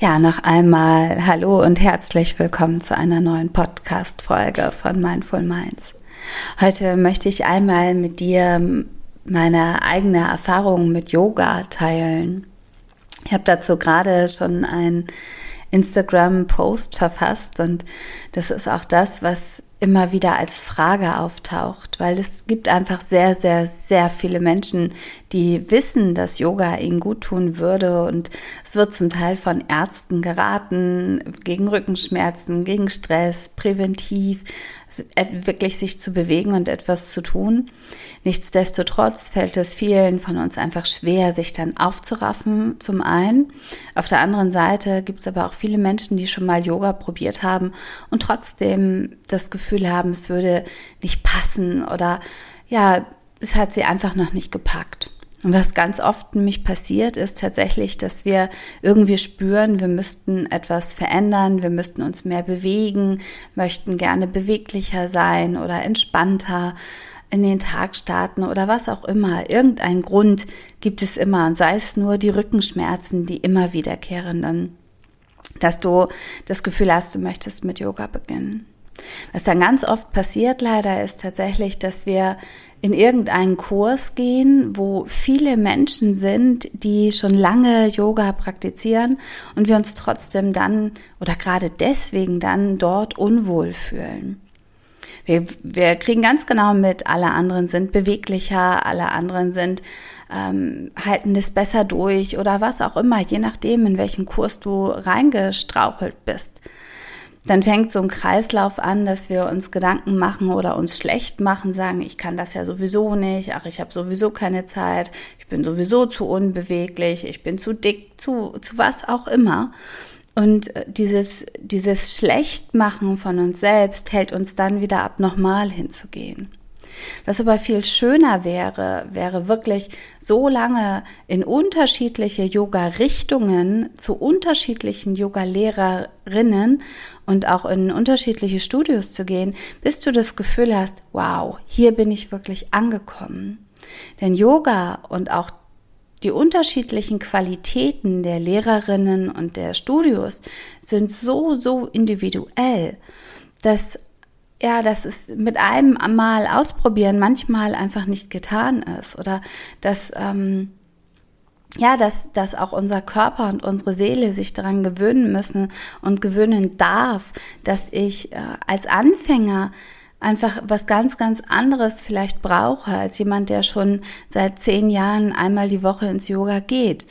Ja, noch einmal Hallo und herzlich willkommen zu einer neuen Podcast-Folge von Mindful Minds. Heute möchte ich einmal mit dir meine eigene Erfahrung mit Yoga teilen. Ich habe dazu gerade schon ein Instagram-Post verfasst und das ist auch das, was immer wieder als Frage auftaucht, weil es gibt einfach sehr, sehr, sehr viele Menschen, die wissen, dass Yoga ihnen gut tun würde und es wird zum Teil von Ärzten geraten, gegen Rückenschmerzen, gegen Stress, präventiv, äh, wirklich sich zu bewegen und etwas zu tun. Nichtsdestotrotz fällt es vielen von uns einfach schwer, sich dann aufzuraffen, zum einen. Auf der anderen Seite gibt es aber auch viele Menschen, die schon mal Yoga probiert haben und trotzdem das Gefühl haben, es würde nicht passen oder ja, es hat sie einfach noch nicht gepackt. Und was ganz oft nämlich passiert, ist tatsächlich, dass wir irgendwie spüren, wir müssten etwas verändern, wir müssten uns mehr bewegen, möchten gerne beweglicher sein oder entspannter in den Tag starten oder was auch immer. Irgendein Grund gibt es immer, und sei es nur die Rückenschmerzen, die immer wiederkehrenden, dass du das Gefühl hast, du möchtest mit Yoga beginnen. Was dann ganz oft passiert leider ist tatsächlich, dass wir in irgendeinen Kurs gehen, wo viele Menschen sind, die schon lange Yoga praktizieren und wir uns trotzdem dann oder gerade deswegen dann dort unwohl fühlen. Wir, wir kriegen ganz genau mit, alle anderen sind beweglicher, alle anderen sind ähm, halten das besser durch oder was auch immer, je nachdem, in welchen Kurs du reingestrauchelt bist dann fängt so ein Kreislauf an, dass wir uns Gedanken machen oder uns schlecht machen, sagen, ich kann das ja sowieso nicht, ach, ich habe sowieso keine Zeit, ich bin sowieso zu unbeweglich, ich bin zu dick, zu, zu was auch immer. Und äh, dieses, dieses Schlechtmachen von uns selbst hält uns dann wieder ab, nochmal hinzugehen. Was aber viel schöner wäre, wäre wirklich so lange in unterschiedliche Yoga-Richtungen zu unterschiedlichen Yoga-Lehrerinnen und auch in unterschiedliche Studios zu gehen, bis du das Gefühl hast, wow, hier bin ich wirklich angekommen. Denn Yoga und auch die unterschiedlichen Qualitäten der Lehrerinnen und der Studios sind so, so individuell, dass ja, dass es mit einem Mal ausprobieren manchmal einfach nicht getan ist oder dass ähm, ja, dass, dass auch unser Körper und unsere Seele sich daran gewöhnen müssen und gewöhnen darf, dass ich äh, als Anfänger einfach was ganz, ganz anderes vielleicht brauche als jemand, der schon seit zehn Jahren einmal die Woche ins Yoga geht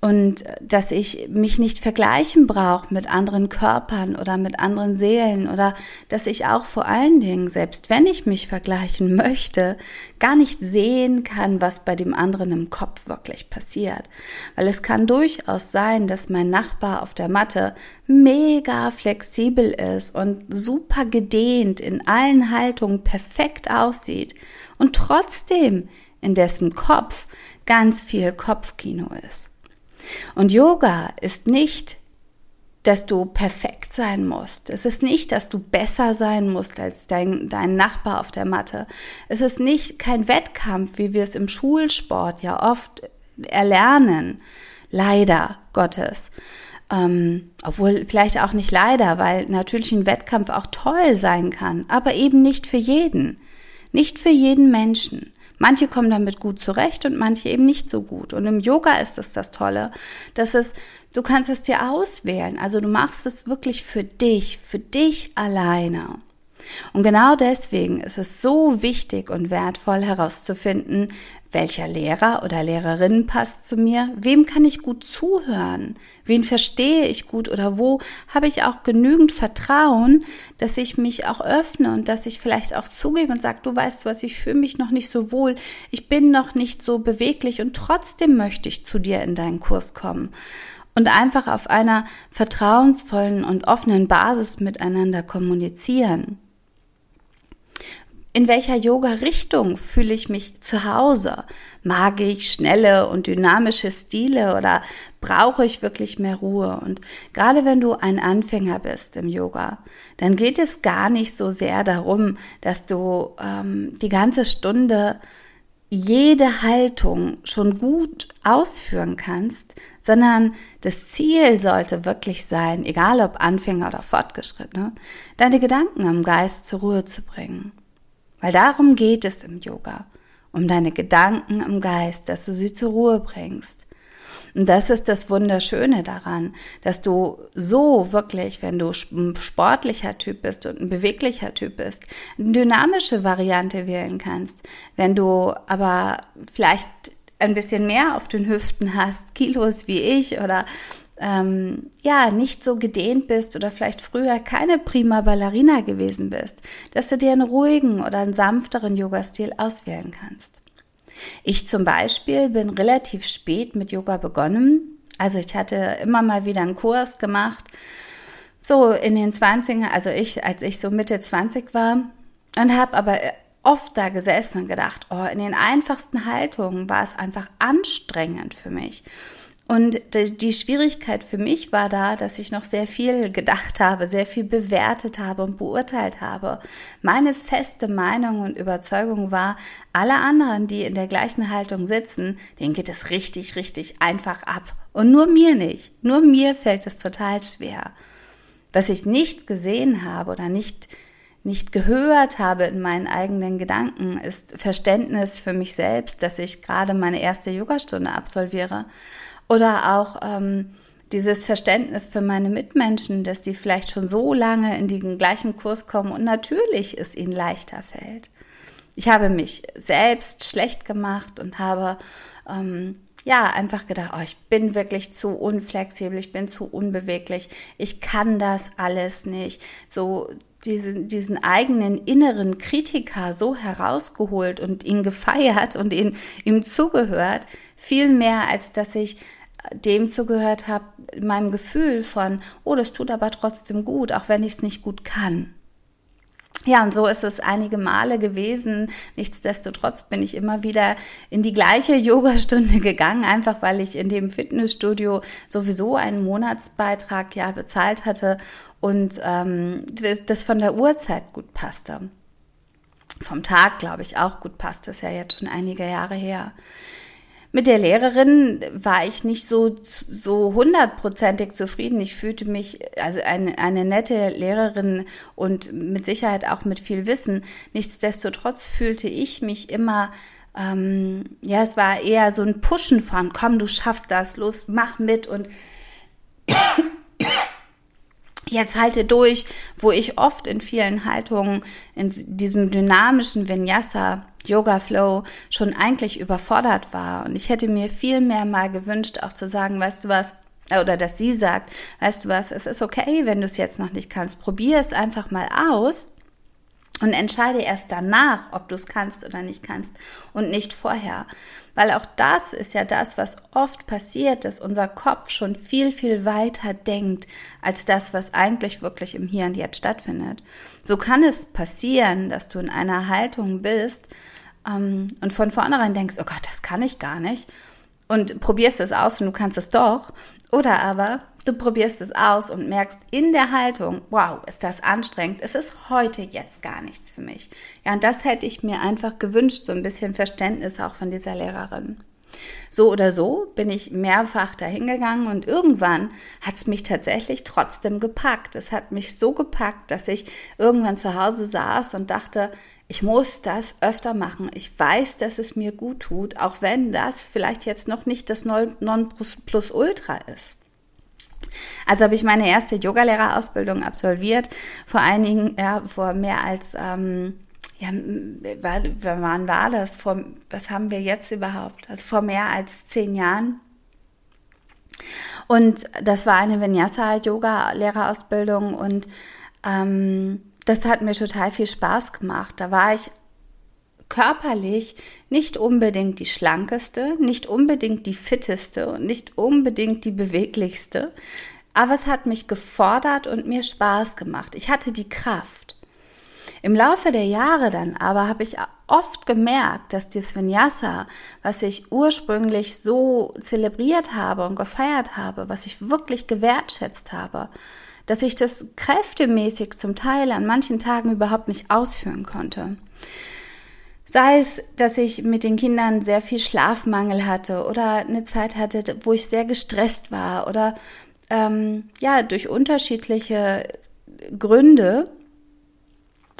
und dass ich mich nicht vergleichen brauche mit anderen Körpern oder mit anderen Seelen oder dass ich auch vor allen Dingen, selbst wenn ich mich vergleichen möchte, gar nicht sehen kann, was bei dem anderen im Kopf wirklich passiert. Weil es kann durchaus sein, dass mein Nachbar auf der Matte mega flexibel ist und super gedehnt in allen Haltungen perfekt aussieht und trotzdem in dessen Kopf ganz viel Kopfkino ist. Und Yoga ist nicht, dass du perfekt sein musst. Es ist nicht, dass du besser sein musst als dein, dein Nachbar auf der Matte. Es ist nicht kein Wettkampf, wie wir es im Schulsport ja oft erlernen. Leider Gottes. Ähm, obwohl vielleicht auch nicht leider, weil natürlich ein Wettkampf auch toll sein kann, aber eben nicht für jeden. Nicht für jeden Menschen. Manche kommen damit gut zurecht und manche eben nicht so gut. Und im Yoga ist es das Tolle, dass es, du kannst es dir auswählen. Also du machst es wirklich für dich, für dich alleine. Und genau deswegen ist es so wichtig und wertvoll herauszufinden, welcher Lehrer oder Lehrerin passt zu mir, wem kann ich gut zuhören, wen verstehe ich gut oder wo habe ich auch genügend Vertrauen, dass ich mich auch öffne und dass ich vielleicht auch zugebe und sage, du weißt was, ich fühle mich noch nicht so wohl, ich bin noch nicht so beweglich und trotzdem möchte ich zu dir in deinen Kurs kommen. und einfach auf einer vertrauensvollen und offenen Basis miteinander kommunizieren. In welcher Yoga-Richtung fühle ich mich zu Hause? Mag ich schnelle und dynamische Stile oder brauche ich wirklich mehr Ruhe? Und gerade wenn du ein Anfänger bist im Yoga, dann geht es gar nicht so sehr darum, dass du ähm, die ganze Stunde jede Haltung schon gut ausführen kannst, sondern das Ziel sollte wirklich sein, egal ob Anfänger oder Fortgeschrittene, deine Gedanken im Geist zur Ruhe zu bringen. Weil darum geht es im Yoga, um deine Gedanken im Geist, dass du sie zur Ruhe bringst. Und das ist das Wunderschöne daran, dass du so wirklich, wenn du ein sportlicher Typ bist und ein beweglicher Typ bist, eine dynamische Variante wählen kannst. Wenn du aber vielleicht ein bisschen mehr auf den Hüften hast, Kilos wie ich oder ähm, ja nicht so gedehnt bist oder vielleicht früher keine prima Ballerina gewesen bist, dass du dir einen ruhigen oder einen sanfteren Yoga-Stil auswählen kannst. Ich zum Beispiel bin relativ spät mit Yoga begonnen. Also ich hatte immer mal wieder einen Kurs gemacht, so in den 20ern, also ich, als ich so Mitte 20 war und habe aber oft da gesessen und gedacht, oh, in den einfachsten Haltungen war es einfach anstrengend für mich. Und die Schwierigkeit für mich war da, dass ich noch sehr viel gedacht habe, sehr viel bewertet habe und beurteilt habe. Meine feste Meinung und Überzeugung war, alle anderen, die in der gleichen Haltung sitzen, denen geht es richtig, richtig einfach ab. Und nur mir nicht. Nur mir fällt es total schwer. Was ich nicht gesehen habe oder nicht nicht gehört habe in meinen eigenen Gedanken, ist Verständnis für mich selbst, dass ich gerade meine erste Yogastunde absolviere oder auch ähm, dieses Verständnis für meine Mitmenschen, dass die vielleicht schon so lange in den gleichen Kurs kommen und natürlich es ihnen leichter fällt. Ich habe mich selbst schlecht gemacht und habe ähm, ja einfach gedacht, oh, ich bin wirklich zu unflexibel, ich bin zu unbeweglich, ich kann das alles nicht. So diesen, diesen eigenen inneren Kritiker so herausgeholt und ihn gefeiert und ihn, ihm zugehört, viel mehr als dass ich dem zugehört habe, meinem Gefühl von, oh, das tut aber trotzdem gut, auch wenn ich es nicht gut kann. Ja, und so ist es einige Male gewesen. Nichtsdestotrotz bin ich immer wieder in die gleiche Yogastunde gegangen, einfach weil ich in dem Fitnessstudio sowieso einen Monatsbeitrag ja bezahlt hatte und ähm, das von der Uhrzeit gut passte. Vom Tag, glaube ich, auch gut passt. Das ist ja jetzt schon einige Jahre her. Mit der Lehrerin war ich nicht so, so hundertprozentig zufrieden. Ich fühlte mich, also eine, eine nette Lehrerin und mit Sicherheit auch mit viel Wissen. Nichtsdestotrotz fühlte ich mich immer, ähm, ja, es war eher so ein Pushen von, komm, du schaffst das, los, mach mit und jetzt halte durch, wo ich oft in vielen Haltungen in diesem dynamischen Vinyasa Yoga Flow schon eigentlich überfordert war. Und ich hätte mir viel mehr mal gewünscht auch zu sagen, weißt du was, oder dass sie sagt, weißt du was, es ist okay, wenn du es jetzt noch nicht kannst, probier es einfach mal aus und entscheide erst danach, ob du es kannst oder nicht kannst und nicht vorher. Weil auch das ist ja das, was oft passiert, dass unser Kopf schon viel, viel weiter denkt als das, was eigentlich wirklich im Hier und Jetzt stattfindet. So kann es passieren, dass du in einer Haltung bist ähm, und von vornherein denkst, oh Gott, das kann ich gar nicht und probierst es aus und du kannst es doch. Oder aber du probierst es aus und merkst in der Haltung, wow, ist das anstrengend, es ist heute jetzt gar nichts für mich. Ja, und das hätte ich mir einfach gewünscht, so ein bisschen Verständnis auch von dieser Lehrerin. So oder so bin ich mehrfach dahingegangen und irgendwann hat es mich tatsächlich trotzdem gepackt. Es hat mich so gepackt, dass ich irgendwann zu Hause saß und dachte, ich muss das öfter machen. Ich weiß, dass es mir gut tut, auch wenn das vielleicht jetzt noch nicht das Nonplusultra ist. Also habe ich meine erste Yogalehrerausbildung absolviert, vor einigen, ja, vor mehr als, ähm, ja, wann war das? Vor, was haben wir jetzt überhaupt? Also vor mehr als zehn Jahren. Und das war eine Vinyasa-Yoga-Lehrerausbildung und ähm, das hat mir total viel Spaß gemacht. Da war ich körperlich nicht unbedingt die schlankeste, nicht unbedingt die fitteste und nicht unbedingt die beweglichste, aber es hat mich gefordert und mir Spaß gemacht. Ich hatte die Kraft. Im Laufe der Jahre dann aber habe ich oft gemerkt, dass das Vinyasa, was ich ursprünglich so zelebriert habe und gefeiert habe, was ich wirklich gewertschätzt habe, dass ich das kräftemäßig zum Teil an manchen Tagen überhaupt nicht ausführen konnte. Sei es, dass ich mit den Kindern sehr viel Schlafmangel hatte oder eine Zeit hatte, wo ich sehr gestresst war oder ähm, ja durch unterschiedliche Gründe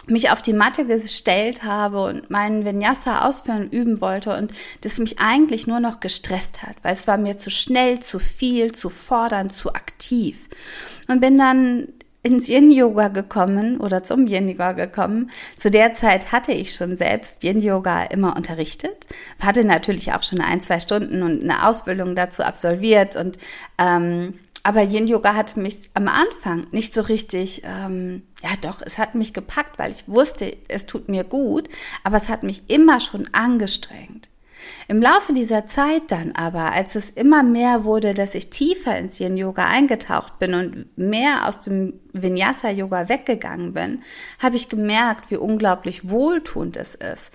mich auf die Matte gestellt habe und meinen Vinyasa ausführen üben wollte und das mich eigentlich nur noch gestresst hat, weil es war mir zu schnell, zu viel, zu fordernd, zu aktiv. Und bin dann ins Yin-Yoga gekommen oder zum Yin-Yoga gekommen. Zu der Zeit hatte ich schon selbst Yin-Yoga immer unterrichtet, hatte natürlich auch schon ein, zwei Stunden und eine Ausbildung dazu absolviert und ähm, aber Yin Yoga hat mich am Anfang nicht so richtig, ähm, ja doch, es hat mich gepackt, weil ich wusste, es tut mir gut, aber es hat mich immer schon angestrengt. Im Laufe dieser Zeit dann aber, als es immer mehr wurde, dass ich tiefer ins Yin Yoga eingetaucht bin und mehr aus dem Vinyasa Yoga weggegangen bin, habe ich gemerkt, wie unglaublich wohltuend es ist.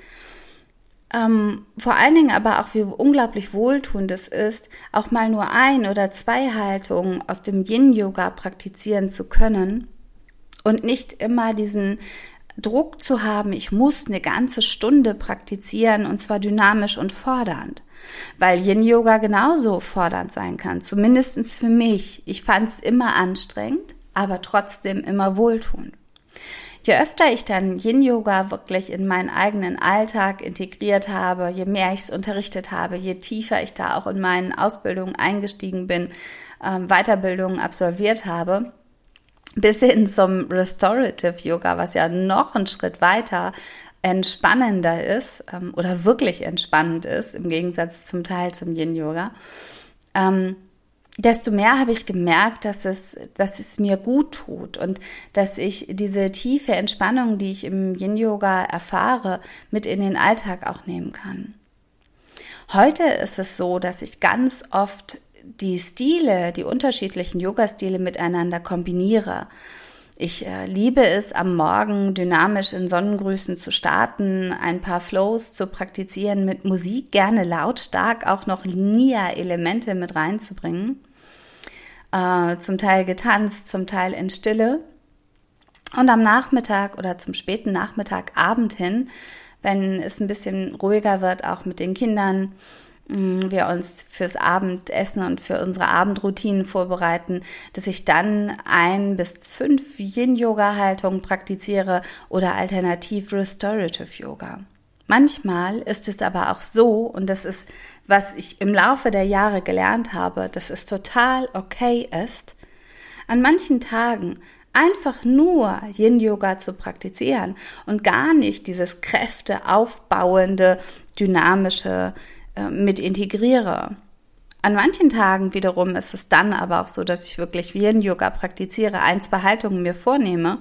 Ähm, vor allen Dingen aber auch, wie unglaublich wohltuend es ist, auch mal nur ein oder zwei Haltungen aus dem Yin-Yoga praktizieren zu können und nicht immer diesen Druck zu haben, ich muss eine ganze Stunde praktizieren und zwar dynamisch und fordernd. Weil Yin-Yoga genauso fordernd sein kann, zumindestens für mich. Ich fand es immer anstrengend, aber trotzdem immer wohltuend. Je öfter ich dann Yin-Yoga wirklich in meinen eigenen Alltag integriert habe, je mehr ich es unterrichtet habe, je tiefer ich da auch in meinen Ausbildungen eingestiegen bin, ähm, Weiterbildungen absolviert habe, bis hin zum Restorative Yoga, was ja noch einen Schritt weiter entspannender ist ähm, oder wirklich entspannend ist, im Gegensatz zum Teil zum Yin-Yoga. Ähm, desto mehr habe ich gemerkt, dass es, dass es mir gut tut und dass ich diese tiefe Entspannung, die ich im Yin-Yoga erfahre, mit in den Alltag auch nehmen kann. Heute ist es so, dass ich ganz oft die Stile, die unterschiedlichen Yoga-Stile miteinander kombiniere. Ich äh, liebe es, am Morgen dynamisch in Sonnengrüßen zu starten, ein paar Flows zu praktizieren, mit Musik gerne lautstark auch noch Nia-Elemente mit reinzubringen. Äh, zum Teil getanzt, zum Teil in Stille. Und am Nachmittag oder zum späten Nachmittag, Abend hin, wenn es ein bisschen ruhiger wird, auch mit den Kindern, wir uns fürs Abendessen und für unsere Abendroutinen vorbereiten, dass ich dann ein bis fünf Yin-Yoga-Haltungen praktiziere oder alternativ Restorative Yoga. Manchmal ist es aber auch so, und das ist, was ich im Laufe der Jahre gelernt habe, dass es total okay ist, an manchen Tagen einfach nur Yin-Yoga zu praktizieren und gar nicht dieses kräfteaufbauende, dynamische äh, mit integriere. An manchen Tagen wiederum ist es dann aber auch so, dass ich wirklich wie ein Yoga praktiziere, ein, zwei Haltungen mir vornehme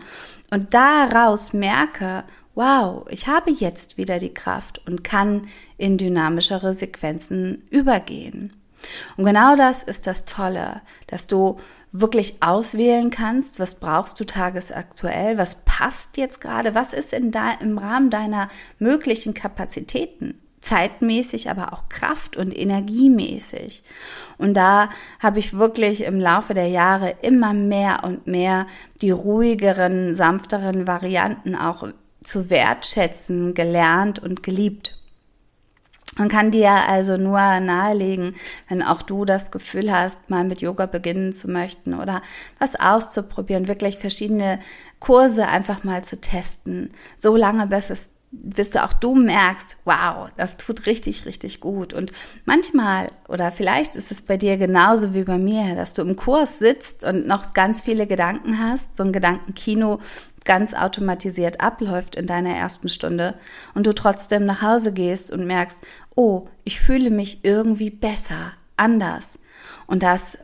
und daraus merke, wow, ich habe jetzt wieder die Kraft und kann in dynamischere Sequenzen übergehen. Und genau das ist das Tolle, dass du wirklich auswählen kannst, was brauchst du tagesaktuell, was passt jetzt gerade, was ist in da, im Rahmen deiner möglichen Kapazitäten zeitmäßig, aber auch kraft- und energiemäßig. Und da habe ich wirklich im Laufe der Jahre immer mehr und mehr die ruhigeren, sanfteren Varianten auch zu wertschätzen gelernt und geliebt. Man kann dir also nur nahelegen, wenn auch du das Gefühl hast, mal mit Yoga beginnen zu möchten oder was auszuprobieren, wirklich verschiedene Kurse einfach mal zu testen, so lange bis es bis du auch du merkst, wow, das tut richtig, richtig gut. Und manchmal, oder vielleicht ist es bei dir genauso wie bei mir, dass du im Kurs sitzt und noch ganz viele Gedanken hast, so ein Gedankenkino ganz automatisiert abläuft in deiner ersten Stunde und du trotzdem nach Hause gehst und merkst, oh, ich fühle mich irgendwie besser, anders. Und dass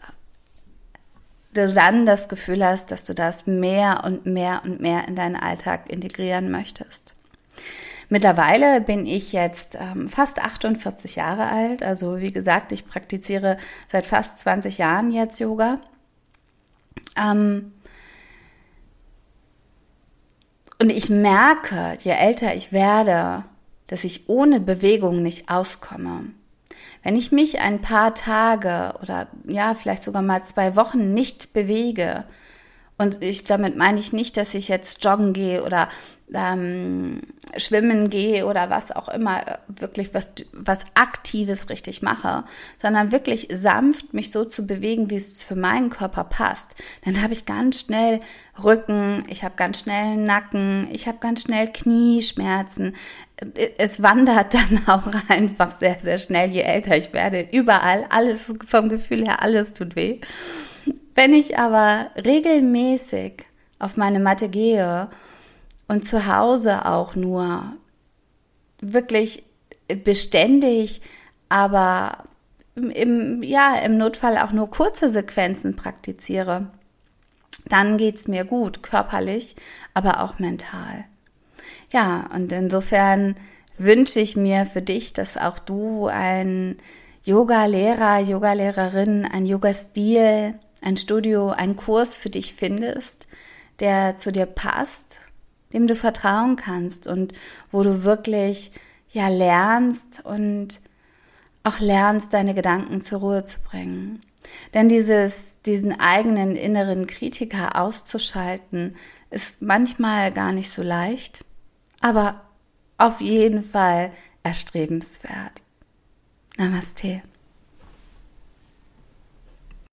du dann das Gefühl hast, dass du das mehr und mehr und mehr in deinen Alltag integrieren möchtest. Mittlerweile bin ich jetzt ähm, fast 48 Jahre alt. Also wie gesagt, ich praktiziere seit fast 20 Jahren jetzt Yoga. Ähm, und ich merke, je älter ich werde, dass ich ohne Bewegung nicht auskomme. Wenn ich mich ein paar Tage oder ja, vielleicht sogar mal zwei Wochen nicht bewege, und ich damit meine ich nicht, dass ich jetzt joggen gehe oder ähm, schwimmen gehe oder was auch immer, wirklich was, was Aktives richtig mache, sondern wirklich sanft mich so zu bewegen, wie es für meinen Körper passt, dann habe ich ganz schnell Rücken, ich habe ganz schnell Nacken, ich habe ganz schnell Knieschmerzen. Es wandert dann auch einfach sehr, sehr schnell, je älter ich werde. Überall, alles vom Gefühl her, alles tut weh. Wenn ich aber regelmäßig auf meine Matte gehe und zu Hause auch nur wirklich beständig, aber im, ja, im Notfall auch nur kurze Sequenzen praktiziere, dann geht es mir gut, körperlich, aber auch mental. Ja, und insofern wünsche ich mir für dich, dass auch du ein Yoga-Lehrer, Yoga-Lehrerin, ein Yoga-Stil ein Studio, einen Kurs für dich findest, der zu dir passt, dem du vertrauen kannst und wo du wirklich ja lernst und auch lernst, deine Gedanken zur Ruhe zu bringen. Denn dieses, diesen eigenen inneren Kritiker auszuschalten, ist manchmal gar nicht so leicht, aber auf jeden Fall erstrebenswert. Namaste.